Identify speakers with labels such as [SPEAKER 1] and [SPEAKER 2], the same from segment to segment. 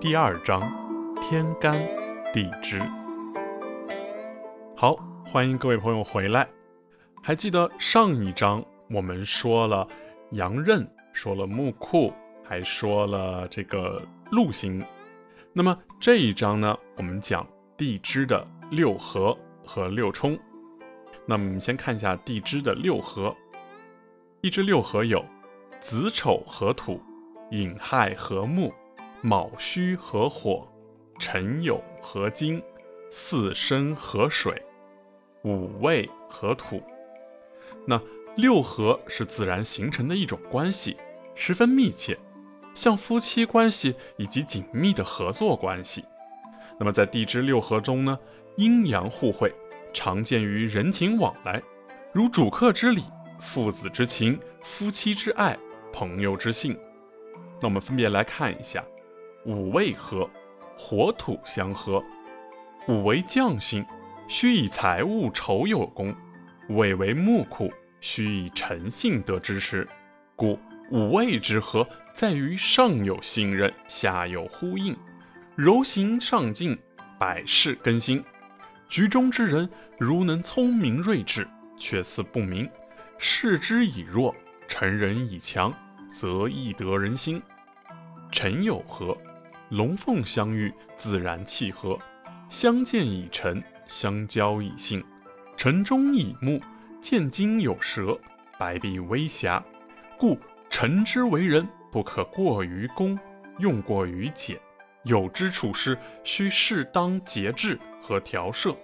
[SPEAKER 1] 第二章，天干地支。好，欢迎各位朋友回来。还记得上一章我们说了阳刃，说了木库，还说了这个禄星。那么这一章呢，我们讲地支的六合和六冲。那么我们先看一下地支的六合。地支六合有子丑合土，寅亥合木。卯戌合火，辰酉合金，巳申合水，午未合土。那六合是自然形成的一种关系，十分密切，像夫妻关系以及紧密的合作关系。那么在地支六合中呢，阴阳互惠，常见于人情往来，如主客之礼、父子之情、夫妻之爱、朋友之信。那我们分别来看一下。五味合，火土相合。五为将星，须以财物酬有功；尾为木库，须以诚信得支持。故五味之合，在于上有信任，下有呼应，柔行上进，百事更新。局中之人，如能聪明睿智，却似不明；视之以弱，成人以强，则易得人心。臣有和。龙凤相遇，自然契合；相见以诚，相交以信。臣中以木，见金有蛇，白璧微瑕。故臣之为人，不可过于恭，用过于俭。有之处事，须适当节制和调摄。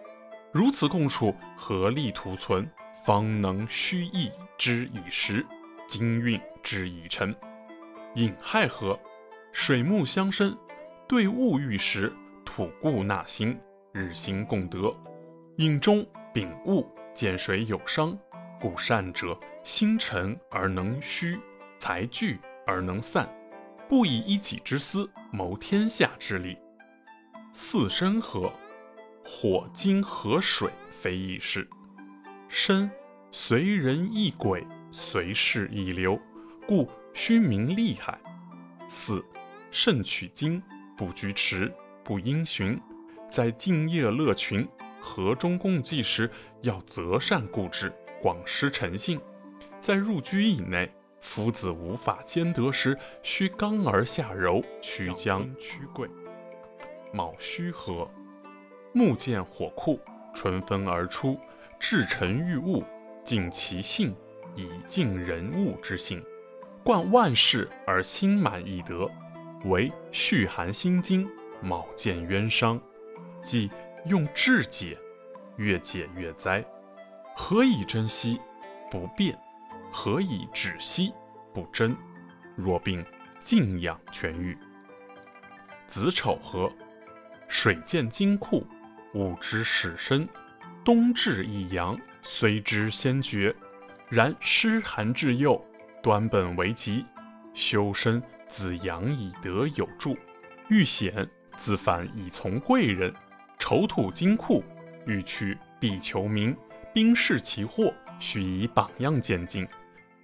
[SPEAKER 1] 如此共处，合力图存，方能虚意之以实，金运之以成。寅亥合，水木相生。对物遇时，土固纳新，日星共德。引中丙戊见水有伤，故善者心诚而能虚，财聚而能散，不以一己之私谋天下之利。四申合，火金合水，非易事。申随人易鬼，随事易流，故虚名利害。四慎取经。不居迟，不因循，在敬业乐群、和中共济时，要择善固执，广施诚信；在入居以内，夫子无法兼得时，须刚而下柔，屈将屈贵。卯戌合，木见火库，春分而出，至诚遇物，尽其性，以尽人物之性，贯万事而心满意得。为续寒心经，卯见冤伤，即用智解，越解越灾。何以珍惜？不变。何以止息？不争。若病，静养痊愈。子丑合，水见金库，物之始生。冬至一阳，虽之先觉，然湿寒至幼，端本为吉，修身。子阳以德有助，遇险自反以从贵人。丑土金库，欲去必求名。兵士其祸，须以榜样见进。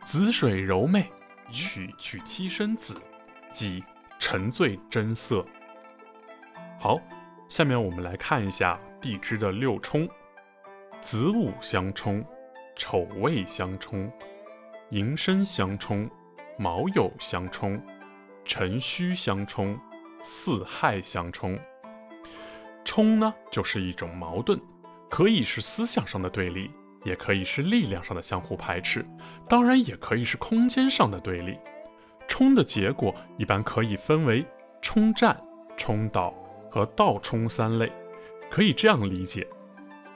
[SPEAKER 1] 子水柔媚，娶娶妻生子，即沉醉真色。好，下面我们来看一下地支的六冲：子午相冲，丑未相冲，寅申相冲，卯酉相冲。辰戌相冲，巳亥相冲。冲呢，就是一种矛盾，可以是思想上的对立，也可以是力量上的相互排斥，当然也可以是空间上的对立。冲的结果一般可以分为冲战、冲倒和倒冲三类。可以这样理解：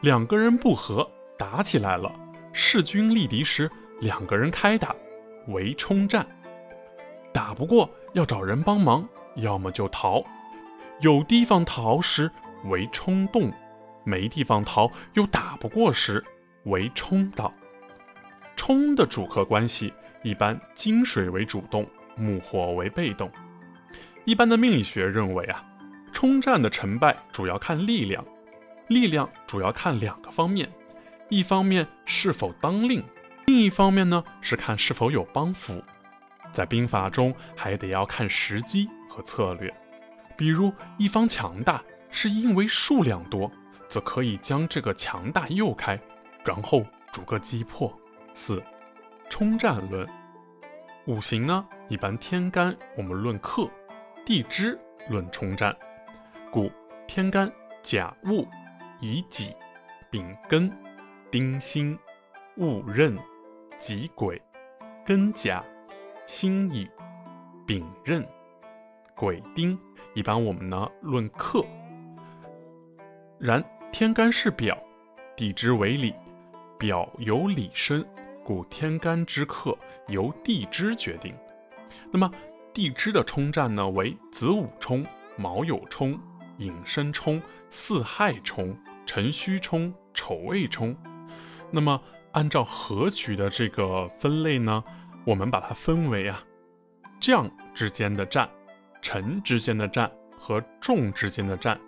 [SPEAKER 1] 两个人不和，打起来了，势均力敌时，两个人开打，为冲战。打不过要找人帮忙，要么就逃。有地方逃时为冲动，没地方逃又打不过时为冲倒。冲的主客关系一般金水为主动，木火为被动。一般的命理学认为啊，冲战的成败主要看力量，力量主要看两个方面，一方面是否当令，另一方面呢是看是否有帮扶。在兵法中还得要看时机和策略。比如一方强大，是因为数量多，则可以将这个强大诱开，然后逐个击破。四，冲战论。五行呢，一般天干我们论克，地支论冲战。故天干甲戊乙己丙庚丁辛戊壬己癸庚甲辛乙丙壬癸丁，一般我们呢论克。然天干是表，地支为里，表由里生。故天干之克由地支决定。那么地支的冲战呢，为子午冲、卯酉冲、寅申冲、巳亥冲、辰戌冲、丑未冲。那么按照合局的这个分类呢，我们把它分为啊将之间的战、臣之间的战和众之间的战。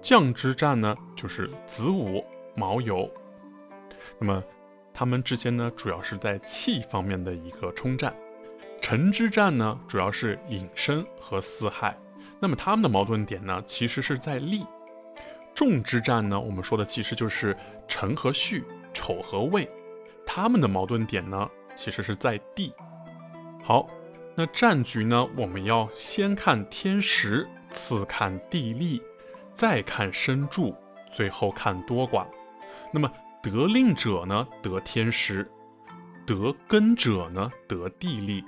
[SPEAKER 1] 将之战呢，就是子午、卯酉。那么。他们之间呢，主要是在气方面的一个冲战；臣之战呢，主要是隐身和四害。那么他们的矛盾点呢，其实是在利；众之战呢，我们说的其实就是辰和戌、丑和未。他们的矛盾点呢，其实是在地。好，那战局呢，我们要先看天时，次看地利，再看身柱，最后看多寡。那么。得令者呢得天时，得根者呢得地利，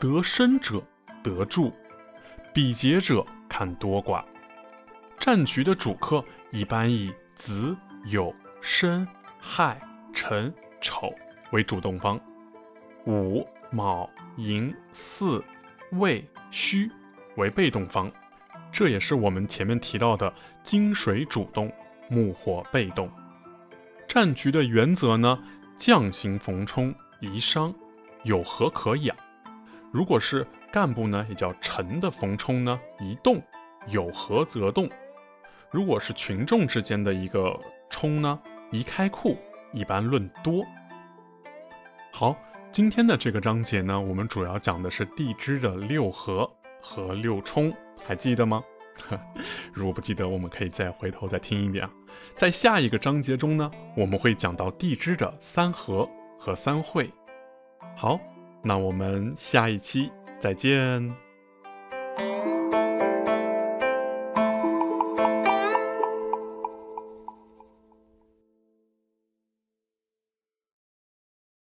[SPEAKER 1] 得身者得助，比劫者看多寡。战局的主客一般以子、酉、申、亥、辰、丑为主动方，午、卯、寅、巳、未、戌为被动方。这也是我们前面提到的金水主动，木火被动。战局的原则呢？将行逢冲宜商，有何可养？如果是干部呢，也叫臣的逢冲呢，宜动，有何则动？如果是群众之间的一个冲呢，宜开库，一般论多。好，今天的这个章节呢，我们主要讲的是地支的六合和六冲，还记得吗？如果不记得，我们可以再回头再听一遍啊。在下一个章节中呢，我们会讲到地支的三合和三会。好，那我们下一期再见。